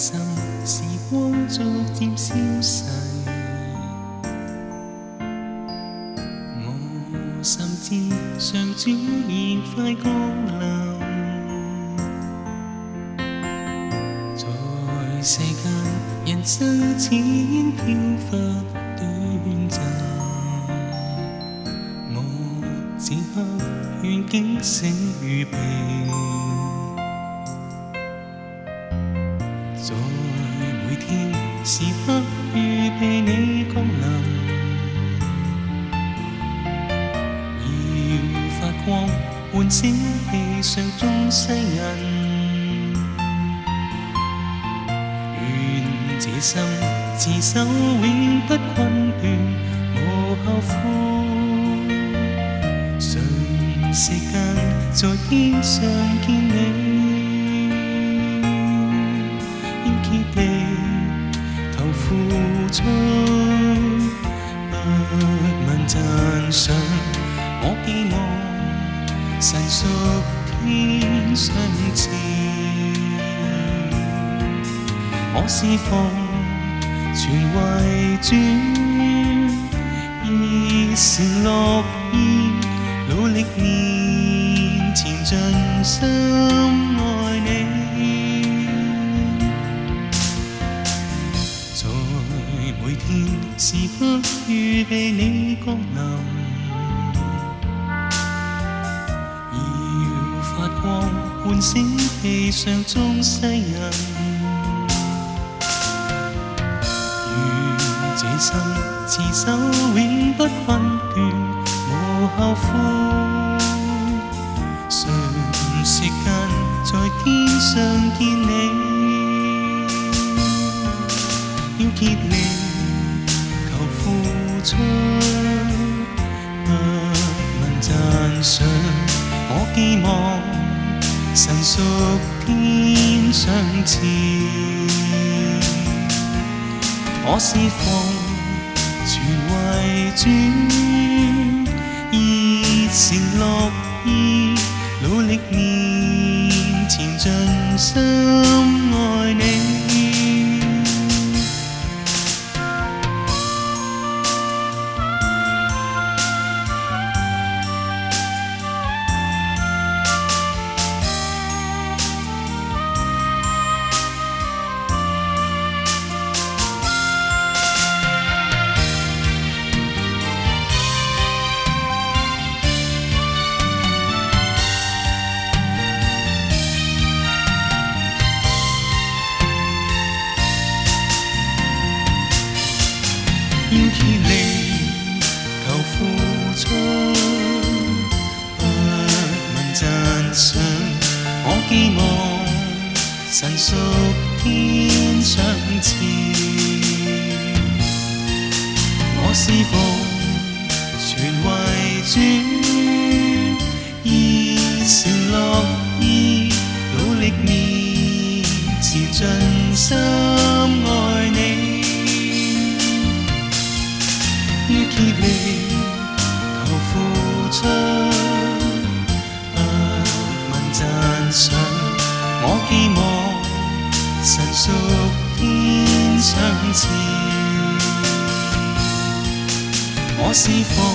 心时光逐渐消逝，我心渐上转而快过流，在世间人生似烟飘忽短暂，我此刻愿景醒预备。時刻預備你降臨，如發光喚醒地上中世人。願這心自守永不困倦，無後悔。瞬息間在天上見你，要竭力。付出不问赞赏，我寄望神速天相赐。我是否全为主，热诚乐意，努力面前尽心。被你降臨。要發光，喚醒地上中世人。願這生持守永不困倦，無後悔。常時間在天上見你，要竭力。中，不能讚賞。我寄望神屬天上賜，我是奉全為主，熱誠樂意，努力面前盡心愛。寄望神属天上赐。我是奉全为主。实属天生赐，我是风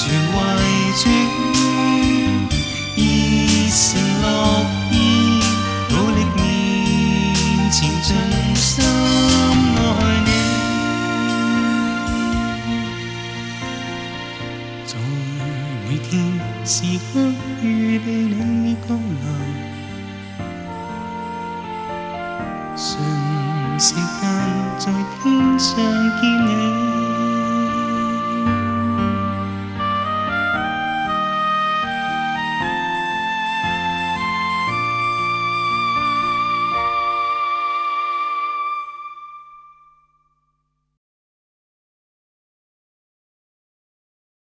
转为转，热是乐意，努力面前尽心爱你，在每天时刻预备你降临。looking